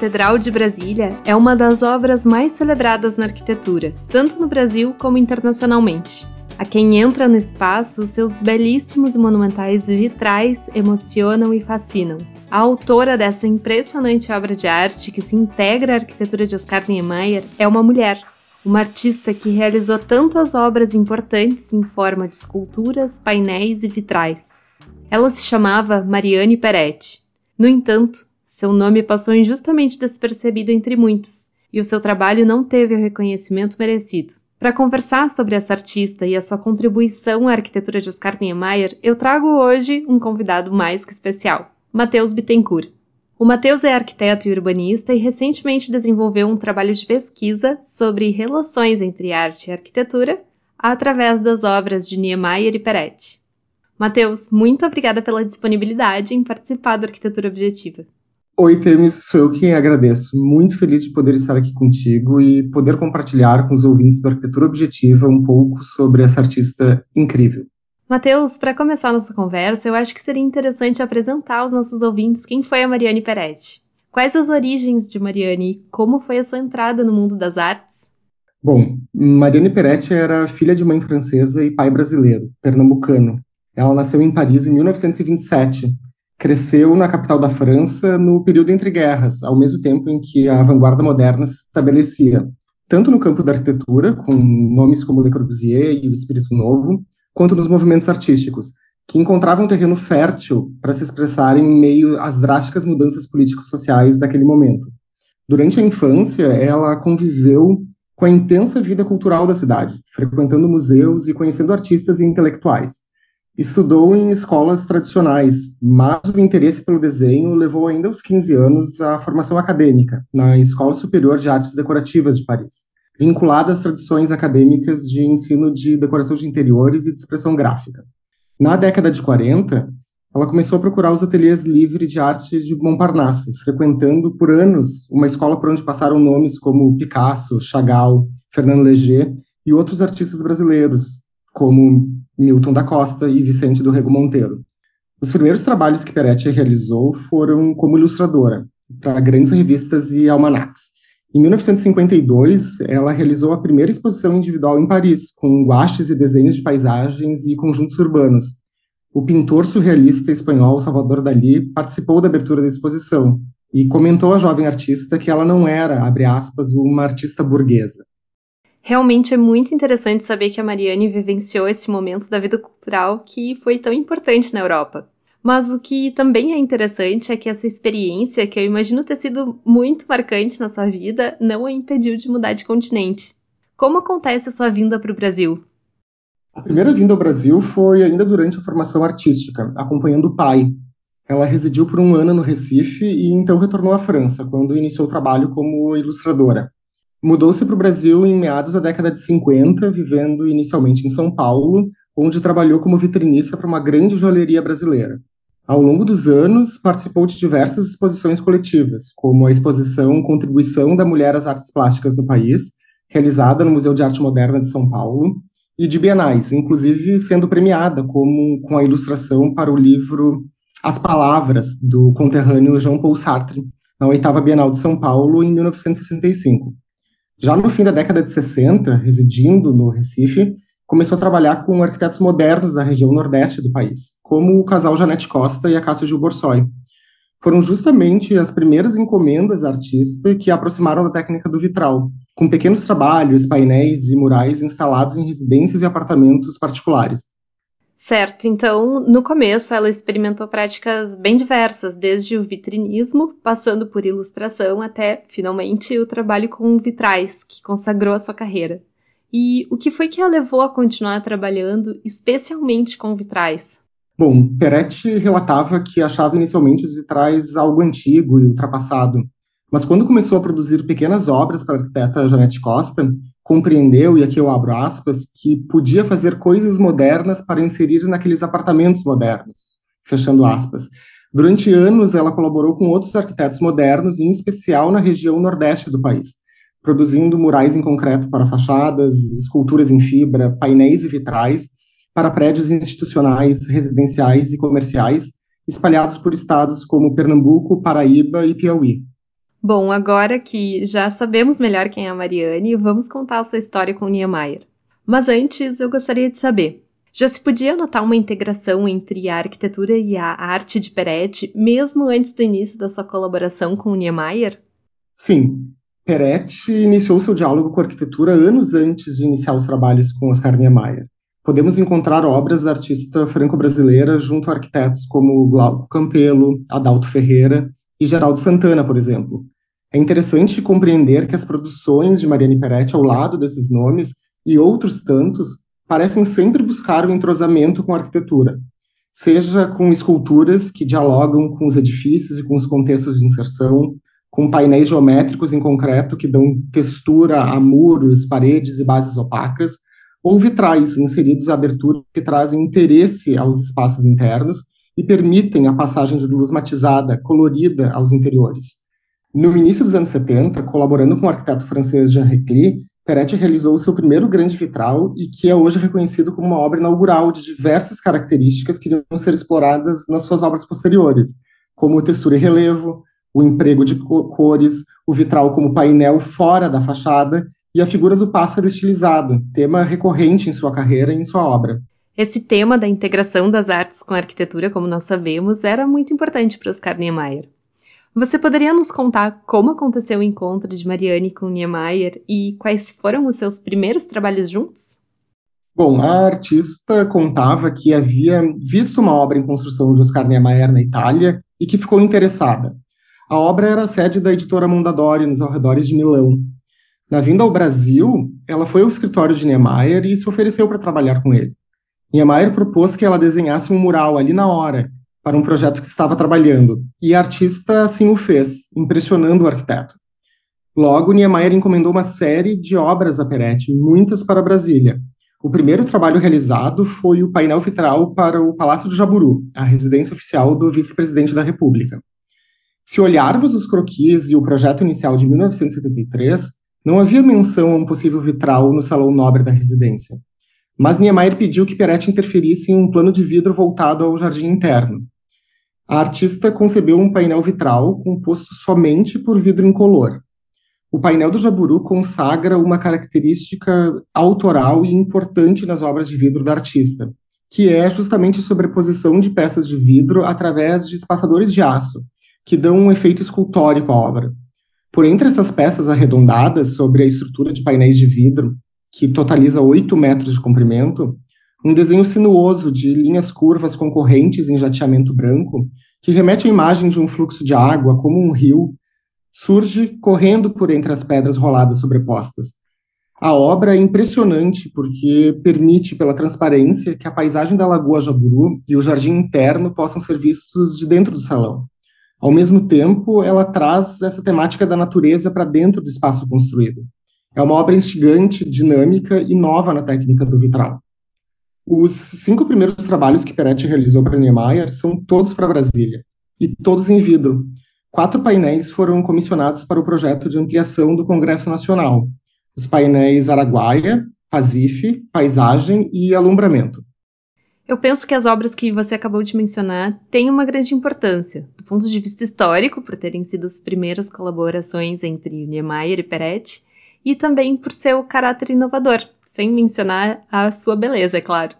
Catedral de Brasília é uma das obras mais celebradas na arquitetura, tanto no Brasil como internacionalmente. A quem entra no espaço, seus belíssimos e monumentais vitrais emocionam e fascinam. A autora dessa impressionante obra de arte que se integra à arquitetura de Oscar Niemeyer é uma mulher, uma artista que realizou tantas obras importantes em forma de esculturas, painéis e vitrais. Ela se chamava Mariane Peretti. No entanto, seu nome passou injustamente despercebido entre muitos, e o seu trabalho não teve o reconhecimento merecido. Para conversar sobre essa artista e a sua contribuição à arquitetura de Oscar Niemeyer, eu trago hoje um convidado mais que especial, Matheus Bittencourt. O Matheus é arquiteto e urbanista e recentemente desenvolveu um trabalho de pesquisa sobre relações entre arte e arquitetura através das obras de Niemeyer e Peretti. Matheus, muito obrigada pela disponibilidade em participar do Arquitetura Objetiva. Oi, Temis, sou eu quem agradeço. Muito feliz de poder estar aqui contigo e poder compartilhar com os ouvintes do Arquitetura Objetiva um pouco sobre essa artista incrível. Matheus, para começar nossa conversa, eu acho que seria interessante apresentar aos nossos ouvintes quem foi a Mariane Peretti. Quais as origens de Mariane e como foi a sua entrada no mundo das artes? Bom, Mariane Peretti era filha de mãe francesa e pai brasileiro, pernambucano. Ela nasceu em Paris em 1927 cresceu na capital da França no período entre guerras, ao mesmo tempo em que a vanguarda moderna se estabelecia, tanto no campo da arquitetura, com nomes como Le Corbusier e o Espírito Novo, quanto nos movimentos artísticos, que encontravam terreno fértil para se expressarem em meio às drásticas mudanças políticos sociais daquele momento. Durante a infância, ela conviveu com a intensa vida cultural da cidade, frequentando museus e conhecendo artistas e intelectuais. Estudou em escolas tradicionais, mas o interesse pelo desenho levou ainda aos 15 anos à formação acadêmica, na Escola Superior de Artes Decorativas de Paris, vinculada às tradições acadêmicas de ensino de decoração de interiores e de expressão gráfica. Na década de 40, ela começou a procurar os ateliês livres de arte de Montparnasse, frequentando por anos uma escola por onde passaram nomes como Picasso, Chagall, Fernando Léger e outros artistas brasileiros, como Milton da Costa e Vicente do Rego Monteiro. Os primeiros trabalhos que Peretti realizou foram como ilustradora, para grandes revistas e almanacs. Em 1952, ela realizou a primeira exposição individual em Paris, com guaches e desenhos de paisagens e conjuntos urbanos. O pintor surrealista espanhol Salvador Dalí participou da abertura da exposição e comentou à jovem artista que ela não era, abre aspas, uma artista burguesa. Realmente é muito interessante saber que a Mariane vivenciou esse momento da vida cultural que foi tão importante na Europa. Mas o que também é interessante é que essa experiência, que eu imagino ter sido muito marcante na sua vida, não a impediu de mudar de continente. Como acontece a sua vinda para o Brasil? A primeira vinda ao Brasil foi ainda durante a formação artística, acompanhando o pai. Ela residiu por um ano no Recife e então retornou à França, quando iniciou o trabalho como ilustradora. Mudou-se para o Brasil em meados da década de 50, vivendo inicialmente em São Paulo, onde trabalhou como vitrinista para uma grande joalheria brasileira. Ao longo dos anos, participou de diversas exposições coletivas, como a exposição Contribuição da Mulher às Artes Plásticas no País, realizada no Museu de Arte Moderna de São Paulo, e de bienais, inclusive sendo premiada como, com a ilustração para o livro As Palavras, do conterrâneo Jean Paul Sartre, na oitava Bienal de São Paulo, em 1965. Já no fim da década de 60, residindo no Recife, começou a trabalhar com arquitetos modernos da região nordeste do país, como o casal Janete Costa e a Cássio Gil Borsoi. Foram justamente as primeiras encomendas da artista que a aproximaram da técnica do vitral, com pequenos trabalhos, painéis e murais instalados em residências e apartamentos particulares. Certo, então no começo ela experimentou práticas bem diversas, desde o vitrinismo, passando por ilustração, até finalmente o trabalho com vitrais, que consagrou a sua carreira. E o que foi que a levou a continuar trabalhando especialmente com vitrais? Bom, Peretti relatava que achava inicialmente os vitrais algo antigo e ultrapassado, mas quando começou a produzir pequenas obras para a arquiteta Janete Costa, compreendeu, e aqui eu abro aspas, que podia fazer coisas modernas para inserir naqueles apartamentos modernos, fechando aspas. Durante anos, ela colaborou com outros arquitetos modernos, em especial na região nordeste do país, produzindo murais em concreto para fachadas, esculturas em fibra, painéis e vitrais para prédios institucionais, residenciais e comerciais, espalhados por estados como Pernambuco, Paraíba e Piauí. Bom, agora que já sabemos melhor quem é a Mariane, vamos contar a sua história com Niemeyer. Mas antes, eu gostaria de saber: já se podia notar uma integração entre a arquitetura e a arte de Peretti, mesmo antes do início da sua colaboração com Niemeyer? Sim. Peretti iniciou seu diálogo com a arquitetura anos antes de iniciar os trabalhos com Oscar Niemeyer. Podemos encontrar obras da artista franco-brasileira junto a arquitetos como Glauco Campelo, Adalto Ferreira e Geraldo Santana, por exemplo. É interessante compreender que as produções de Mariane Peretti, ao lado desses nomes, e outros tantos, parecem sempre buscar um entrosamento com a arquitetura, seja com esculturas que dialogam com os edifícios e com os contextos de inserção, com painéis geométricos em concreto que dão textura a muros, paredes e bases opacas, ou vitrais inseridos à abertura que trazem interesse aos espaços internos e permitem a passagem de luz matizada, colorida aos interiores. No início dos anos 70, colaborando com o arquiteto francês Jean Recli, Peretti realizou seu primeiro grande vitral e que é hoje reconhecido como uma obra inaugural de diversas características que iriam ser exploradas nas suas obras posteriores, como textura e relevo, o emprego de cores, o vitral como painel fora da fachada e a figura do pássaro estilizado, tema recorrente em sua carreira e em sua obra. Esse tema da integração das artes com a arquitetura, como nós sabemos, era muito importante para Oscar Niemeyer. Você poderia nos contar como aconteceu o encontro de Mariane com Niemeyer e quais foram os seus primeiros trabalhos juntos? Bom, a artista contava que havia visto uma obra em construção de Oscar Niemeyer na Itália e que ficou interessada. A obra era a sede da editora Mondadori, nos arredores de Milão. Na vinda ao Brasil, ela foi ao escritório de Niemeyer e se ofereceu para trabalhar com ele. Niemeyer propôs que ela desenhasse um mural ali na hora, para um projeto que estava trabalhando, e a artista assim o fez, impressionando o arquiteto. Logo, Niemeyer encomendou uma série de obras a Peretti, muitas para Brasília. O primeiro trabalho realizado foi o painel vitral para o Palácio do Jaburu, a residência oficial do vice-presidente da República. Se olharmos os croquis e o projeto inicial de 1973, não havia menção a um possível vitral no salão nobre da residência mas Niemeyer pediu que Peretti interferisse em um plano de vidro voltado ao jardim interno. A artista concebeu um painel vitral composto somente por vidro incolor. O painel do Jaburu consagra uma característica autoral e importante nas obras de vidro da artista, que é justamente a sobreposição de peças de vidro através de espaçadores de aço, que dão um efeito escultórico à obra. Por entre essas peças arredondadas sobre a estrutura de painéis de vidro, que totaliza 8 metros de comprimento, um desenho sinuoso de linhas curvas concorrentes em jateamento branco, que remete à imagem de um fluxo de água, como um rio, surge correndo por entre as pedras roladas sobrepostas. A obra é impressionante porque permite, pela transparência, que a paisagem da Lagoa Jaburu e o jardim interno possam ser vistos de dentro do salão. Ao mesmo tempo, ela traz essa temática da natureza para dentro do espaço construído. É uma obra instigante, dinâmica e nova na técnica do vitral. Os cinco primeiros trabalhos que Peretti realizou para Niemeyer são todos para Brasília, e todos em vidro. Quatro painéis foram comissionados para o projeto de ampliação do Congresso Nacional: os painéis Araguaia, Pazife, Paisagem e Alumbramento. Eu penso que as obras que você acabou de mencionar têm uma grande importância, do ponto de vista histórico, por terem sido as primeiras colaborações entre Niemeyer e Peretti, e também por seu caráter inovador, sem mencionar a sua beleza, é claro.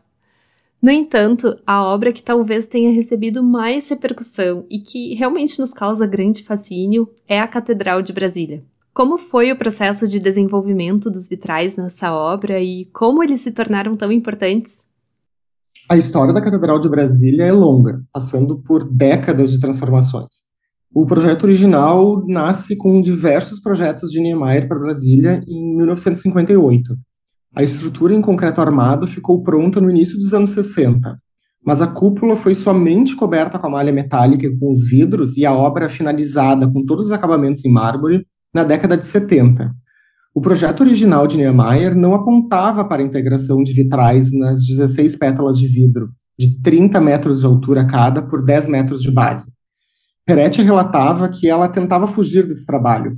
No entanto, a obra que talvez tenha recebido mais repercussão e que realmente nos causa grande fascínio é a Catedral de Brasília. Como foi o processo de desenvolvimento dos vitrais nessa obra e como eles se tornaram tão importantes? A história da Catedral de Brasília é longa, passando por décadas de transformações. O projeto original nasce com diversos projetos de Niemeyer para Brasília em 1958. A estrutura em concreto armado ficou pronta no início dos anos 60, mas a cúpula foi somente coberta com a malha metálica e com os vidros e a obra finalizada com todos os acabamentos em mármore na década de 70. O projeto original de Niemeyer não apontava para a integração de vitrais nas 16 pétalas de vidro, de 30 metros de altura cada por 10 metros de base. Peretti relatava que ela tentava fugir desse trabalho,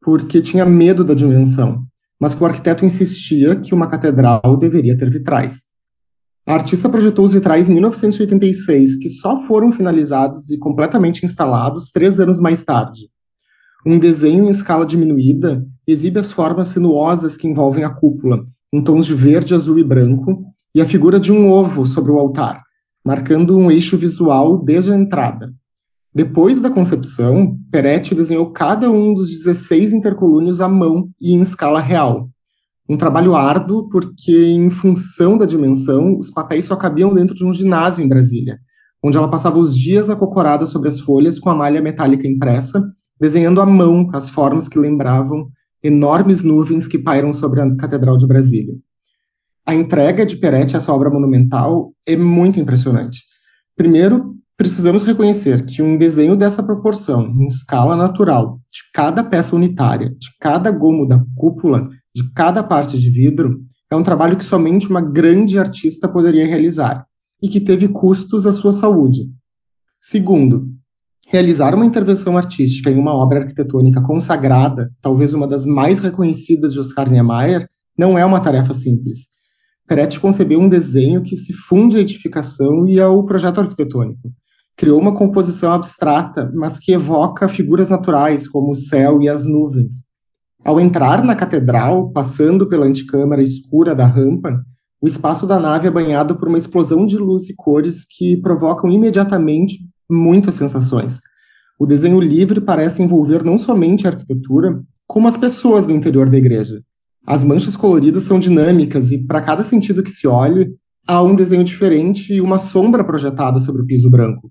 porque tinha medo da dimensão, mas que o arquiteto insistia que uma catedral deveria ter vitrais. A artista projetou os vitrais em 1986, que só foram finalizados e completamente instalados três anos mais tarde. um desenho em escala diminuída exibe as formas sinuosas que envolvem a cúpula, em tons de verde, azul e branco, e a figura de um ovo sobre o altar, marcando um eixo visual desde a entrada. Depois da concepção, Peretti desenhou cada um dos 16 intercolúnios à mão e em escala real. Um trabalho árduo, porque, em função da dimensão, os papéis só cabiam dentro de um ginásio em Brasília, onde ela passava os dias acocorada sobre as folhas com a malha metálica impressa, desenhando à mão as formas que lembravam enormes nuvens que pairam sobre a Catedral de Brasília. A entrega de Peretti a essa obra monumental é muito impressionante. Primeiro, precisamos reconhecer que um desenho dessa proporção, em escala natural, de cada peça unitária, de cada gomo da cúpula, de cada parte de vidro, é um trabalho que somente uma grande artista poderia realizar e que teve custos à sua saúde. Segundo, realizar uma intervenção artística em uma obra arquitetônica consagrada, talvez uma das mais reconhecidas de Oscar Niemeyer, não é uma tarefa simples. Peretti concebeu um desenho que se funde à edificação e ao projeto arquitetônico. Criou uma composição abstrata, mas que evoca figuras naturais, como o céu e as nuvens. Ao entrar na catedral, passando pela antecâmara escura da rampa, o espaço da nave é banhado por uma explosão de luz e cores que provocam imediatamente muitas sensações. O desenho livre parece envolver não somente a arquitetura, como as pessoas do interior da igreja. As manchas coloridas são dinâmicas e, para cada sentido que se olhe, há um desenho diferente e uma sombra projetada sobre o piso branco.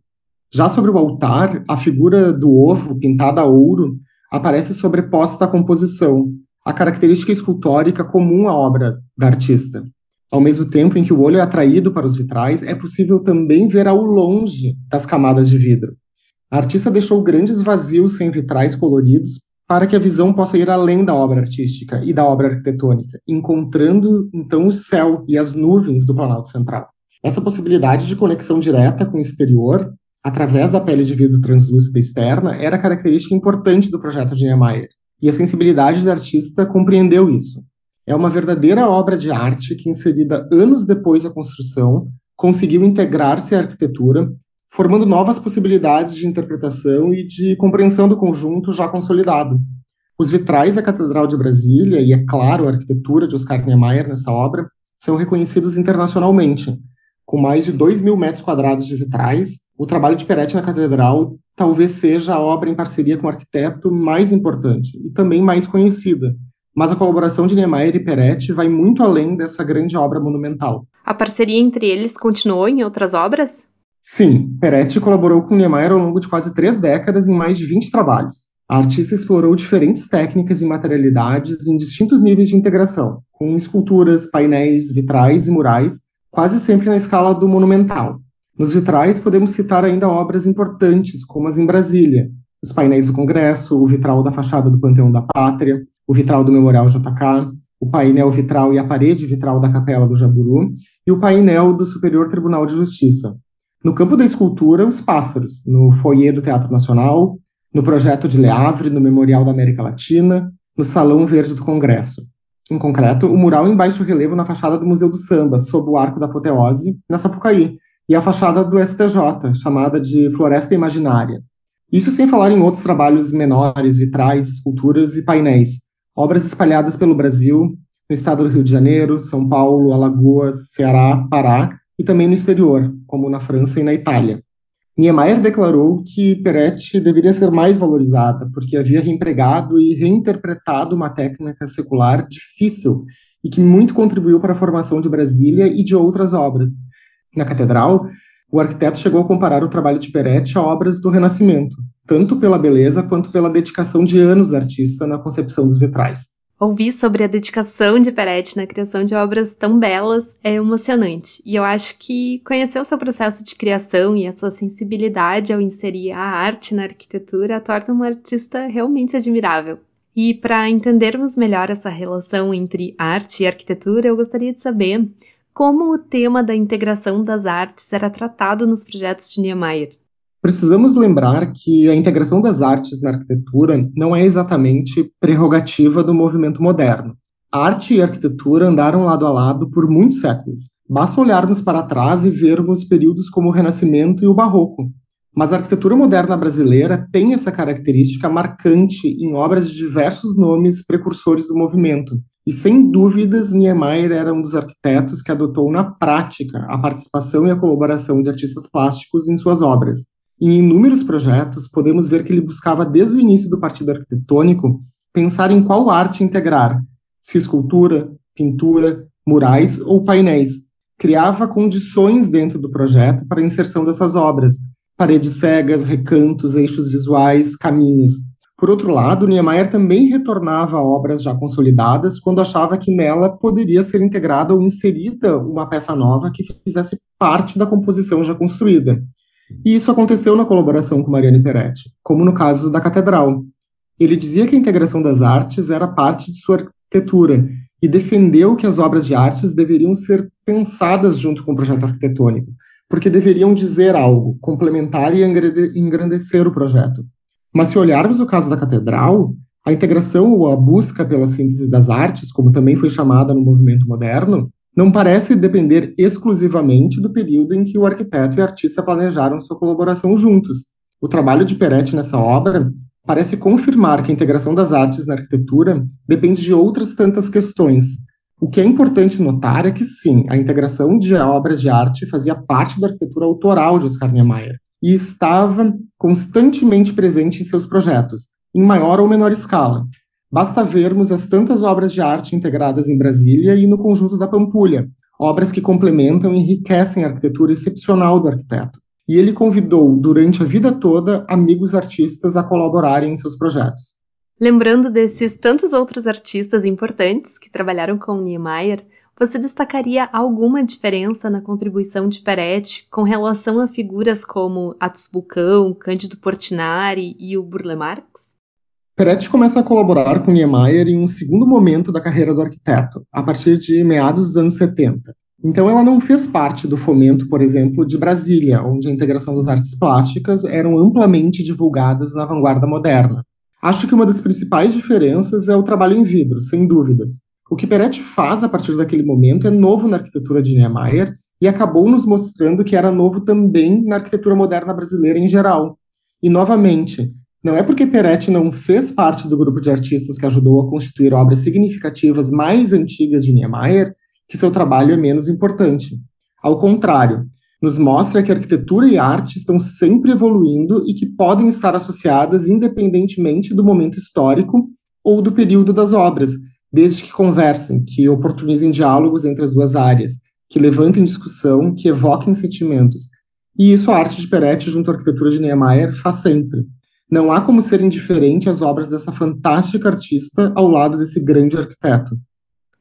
Já sobre o altar, a figura do ovo, pintada a ouro, aparece sobreposta à composição, a característica escultórica comum à obra da artista. Ao mesmo tempo em que o olho é atraído para os vitrais, é possível também ver ao longe das camadas de vidro. A artista deixou grandes vazios sem vitrais coloridos para que a visão possa ir além da obra artística e da obra arquitetônica, encontrando então o céu e as nuvens do Planalto Central. Essa possibilidade de conexão direta com o exterior, através da pele de vidro translúcida externa, era característica importante do projeto de Niemeyer, e a sensibilidade da artista compreendeu isso. É uma verdadeira obra de arte que, inserida anos depois da construção, conseguiu integrar-se à arquitetura, formando novas possibilidades de interpretação e de compreensão do conjunto já consolidado. Os vitrais da Catedral de Brasília e, é claro, a arquitetura de Oscar Niemeyer nessa obra são reconhecidos internacionalmente. Com mais de 2 mil metros quadrados de vitrais, o trabalho de Peretti na Catedral talvez seja a obra em parceria com o arquiteto mais importante e também mais conhecida, mas a colaboração de Niemeyer e Peretti vai muito além dessa grande obra monumental. A parceria entre eles continuou em outras obras? Sim, Peretti colaborou com Niemeyer ao longo de quase três décadas em mais de 20 trabalhos. A artista explorou diferentes técnicas e materialidades em distintos níveis de integração, com esculturas, painéis, vitrais e murais, quase sempre na escala do monumental. Nos vitrais, podemos citar ainda obras importantes, como as em Brasília, os painéis do Congresso, o vitral da fachada do Panteão da Pátria, o vitral do Memorial JK, o painel vitral e a parede vitral da Capela do Jaburu e o painel do Superior Tribunal de Justiça. No campo da escultura, os pássaros, no foyer do Teatro Nacional, no projeto de Le Havre, no Memorial da América Latina, no Salão Verde do Congresso. Em concreto, o mural em baixo relevo na fachada do Museu do Samba, sob o Arco da Apoteose, na Sapucaí, e a fachada do STJ, chamada de Floresta Imaginária. Isso sem falar em outros trabalhos menores, vitrais, esculturas e painéis, obras espalhadas pelo Brasil, no estado do Rio de Janeiro, São Paulo, Alagoas, Ceará, Pará e também no exterior, como na França e na Itália. Niemeyer declarou que Peretti deveria ser mais valorizada, porque havia reempregado e reinterpretado uma técnica secular difícil e que muito contribuiu para a formação de Brasília e de outras obras. Na catedral, o arquiteto chegou a comparar o trabalho de Peretti a obras do Renascimento, tanto pela beleza quanto pela dedicação de anos do artista na concepção dos vitrais. Ouvir sobre a dedicação de Peretti na criação de obras tão belas é emocionante, e eu acho que conhecer o seu processo de criação e a sua sensibilidade ao inserir a arte na arquitetura torna um artista realmente admirável. E para entendermos melhor essa relação entre arte e arquitetura, eu gostaria de saber como o tema da integração das artes era tratado nos projetos de Niemeyer. Precisamos lembrar que a integração das artes na arquitetura não é exatamente prerrogativa do movimento moderno. Arte e arquitetura andaram lado a lado por muitos séculos. Basta olharmos para trás e vermos períodos como o Renascimento e o Barroco. Mas a arquitetura moderna brasileira tem essa característica marcante em obras de diversos nomes precursores do movimento. E sem dúvidas, Niemeyer era um dos arquitetos que adotou na prática a participação e a colaboração de artistas plásticos em suas obras. Em inúmeros projetos, podemos ver que ele buscava desde o início do partido arquitetônico pensar em qual arte integrar, se escultura, pintura, murais ou painéis. Criava condições dentro do projeto para a inserção dessas obras, paredes cegas, recantos, eixos visuais, caminhos. Por outro lado, Niemeyer também retornava a obras já consolidadas quando achava que nela poderia ser integrada ou inserida uma peça nova que fizesse parte da composição já construída. E isso aconteceu na colaboração com Mariane Peretti, como no caso da Catedral. Ele dizia que a integração das artes era parte de sua arquitetura e defendeu que as obras de artes deveriam ser pensadas junto com o projeto arquitetônico, porque deveriam dizer algo, complementar e engrandecer o projeto. Mas se olharmos o caso da catedral, a integração ou a busca pela síntese das artes, como também foi chamada no movimento moderno, não parece depender exclusivamente do período em que o arquiteto e artista planejaram sua colaboração juntos. O trabalho de Peretti nessa obra parece confirmar que a integração das artes na arquitetura depende de outras tantas questões, o que é importante notar é que, sim, a integração de obras de arte fazia parte da arquitetura autoral de Oscar Niemeyer e estava constantemente presente em seus projetos, em maior ou menor escala. Basta vermos as tantas obras de arte integradas em Brasília e no conjunto da Pampulha, obras que complementam e enriquecem a arquitetura excepcional do arquiteto. E ele convidou, durante a vida toda, amigos artistas a colaborarem em seus projetos. Lembrando desses tantos outros artistas importantes que trabalharam com Niemeyer, você destacaria alguma diferença na contribuição de Peretti com relação a figuras como Atos Bulcão, Cândido Portinari e o Burle Marx? Peretti começa a colaborar com Niemeyer em um segundo momento da carreira do arquiteto, a partir de meados dos anos 70. Então ela não fez parte do fomento, por exemplo, de Brasília, onde a integração das artes plásticas eram amplamente divulgadas na vanguarda moderna. Acho que uma das principais diferenças é o trabalho em vidro, sem dúvidas. O que Peretti faz a partir daquele momento é novo na arquitetura de Niemeyer e acabou nos mostrando que era novo também na arquitetura moderna brasileira em geral. E, novamente, não é porque Peretti não fez parte do grupo de artistas que ajudou a constituir obras significativas mais antigas de Niemeyer que seu trabalho é menos importante. Ao contrário, nos mostra que arquitetura e arte estão sempre evoluindo e que podem estar associadas independentemente do momento histórico ou do período das obras, desde que conversem, que oportunizem diálogos entre as duas áreas, que levantem discussão, que evoquem sentimentos. E isso a arte de Peretti junto à arquitetura de Niemeyer faz sempre. Não há como ser indiferente às obras dessa fantástica artista ao lado desse grande arquiteto.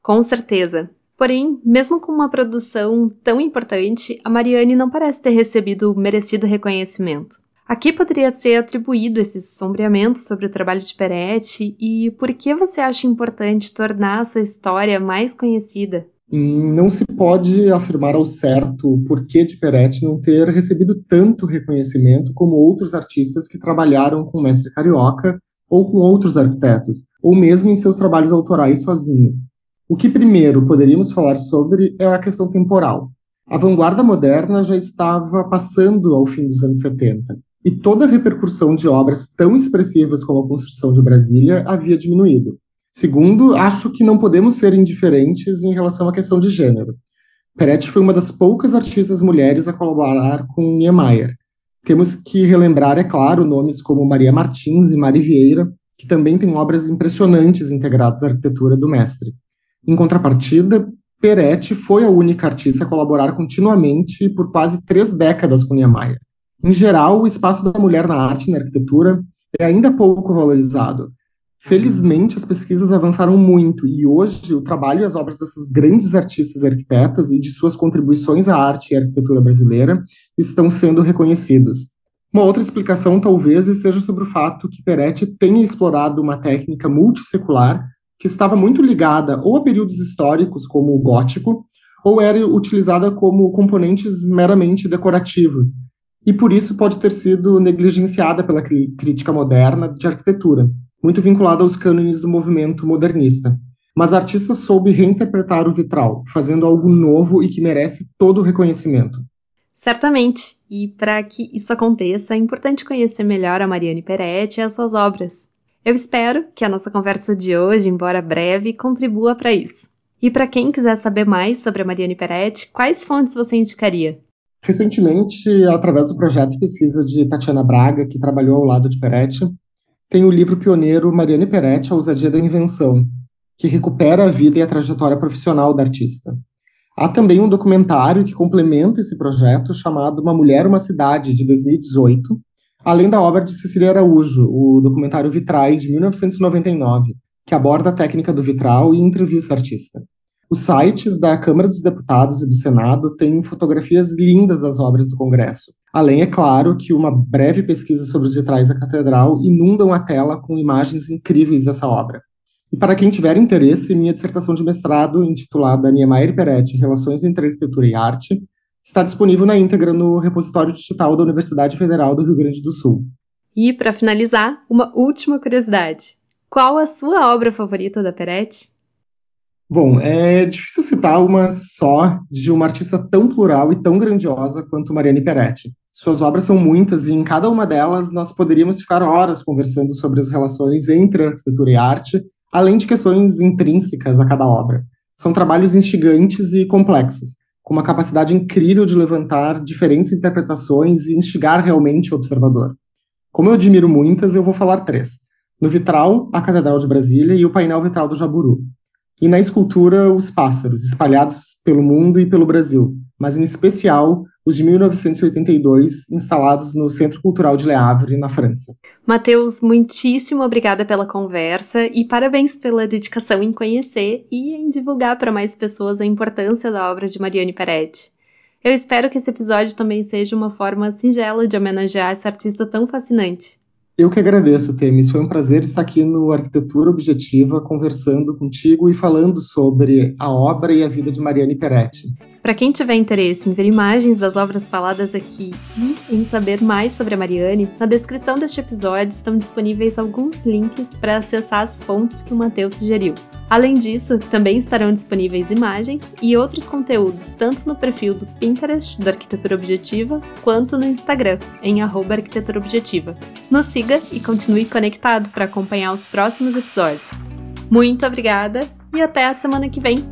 Com certeza. Porém, mesmo com uma produção tão importante, a Mariane não parece ter recebido o merecido reconhecimento. A que poderia ser atribuído esse sombreamento sobre o trabalho de Peretti e por que você acha importante tornar a sua história mais conhecida? Não se pode afirmar ao certo o porquê de Peretti não ter recebido tanto reconhecimento como outros artistas que trabalharam com o mestre carioca ou com outros arquitetos, ou mesmo em seus trabalhos autorais sozinhos. O que primeiro poderíamos falar sobre é a questão temporal. A vanguarda moderna já estava passando ao fim dos anos 70, e toda a repercussão de obras tão expressivas como a construção de Brasília havia diminuído. Segundo, acho que não podemos ser indiferentes em relação à questão de gênero. Peretti foi uma das poucas artistas mulheres a colaborar com Niemeyer. Temos que relembrar, é claro, nomes como Maria Martins e Mari Vieira, que também têm obras impressionantes integradas à arquitetura do mestre. Em contrapartida, Peretti foi a única artista a colaborar continuamente por quase três décadas com Niemeyer. Em geral, o espaço da mulher na arte e na arquitetura é ainda pouco valorizado. Felizmente, as pesquisas avançaram muito e hoje o trabalho e as obras dessas grandes artistas arquitetas e de suas contribuições à arte e arquitetura brasileira estão sendo reconhecidos. Uma outra explicação talvez esteja sobre o fato que Peretti tenha explorado uma técnica multissecular que estava muito ligada ou a períodos históricos, como o gótico, ou era utilizada como componentes meramente decorativos, e por isso pode ter sido negligenciada pela crítica moderna de arquitetura, muito vinculada aos cânones do movimento modernista. Mas a artista soube reinterpretar o vitral, fazendo algo novo e que merece todo o reconhecimento. Certamente. E para que isso aconteça, é importante conhecer melhor a Mariane Peretti e as suas obras. Eu espero que a nossa conversa de hoje, embora breve, contribua para isso. E para quem quiser saber mais sobre a Mariane Peretti, quais fontes você indicaria? Recentemente, através do projeto de pesquisa de Tatiana Braga, que trabalhou ao lado de Peretti, tem o livro pioneiro Mariane Peretti, A Ousadia da Invenção, que recupera a vida e a trajetória profissional da artista. Há também um documentário que complementa esse projeto chamado Uma Mulher, Uma Cidade, de 2018, além da obra de Cecília Araújo, o documentário Vitrais, de 1999, que aborda a técnica do vitral e entrevista artista. Os sites da Câmara dos Deputados e do Senado têm fotografias lindas das obras do Congresso. Além, é claro, que uma breve pesquisa sobre os vitrais da Catedral inundam a tela com imagens incríveis dessa obra. E para quem tiver interesse, minha dissertação de mestrado, intitulada Niemeyer Peretti, Relações entre Arquitetura e Arte, está disponível na íntegra no repositório digital da Universidade Federal do Rio Grande do Sul. E, para finalizar, uma última curiosidade. Qual a sua obra favorita da Peretti? Bom, é difícil citar uma só de uma artista tão plural e tão grandiosa quanto Mariane Peretti. Suas obras são muitas e em cada uma delas nós poderíamos ficar horas conversando sobre as relações entre arquitetura e arte além de questões intrínsecas a cada obra. São trabalhos instigantes e complexos, com uma capacidade incrível de levantar diferentes interpretações e instigar realmente o observador. Como eu admiro muitas, eu vou falar três. No vitral, a Catedral de Brasília e o painel vitral do Jaburu. E na escultura, os pássaros, espalhados pelo mundo e pelo Brasil, mas em especial os de 1982, instalados no Centro Cultural de Le Havre, na França. Matheus, muitíssimo obrigada pela conversa e parabéns pela dedicação em conhecer e em divulgar para mais pessoas a importância da obra de Mariane Peretti. Eu espero que esse episódio também seja uma forma singela de homenagear essa artista tão fascinante. Eu que agradeço, Temis. Foi um prazer estar aqui no Arquitetura Objetiva, conversando contigo e falando sobre a obra e a vida de Mariane Peretti. Para quem tiver interesse em ver imagens das obras faladas aqui e em saber mais sobre a Mariane, na descrição deste episódio estão disponíveis alguns links para acessar as fontes que o Matheus sugeriu. Além disso, também estarão disponíveis imagens e outros conteúdos tanto no perfil do Pinterest da Arquitetura Objetiva quanto no Instagram, em arquitetura objetiva. Nos siga e continue conectado para acompanhar os próximos episódios. Muito obrigada e até a semana que vem!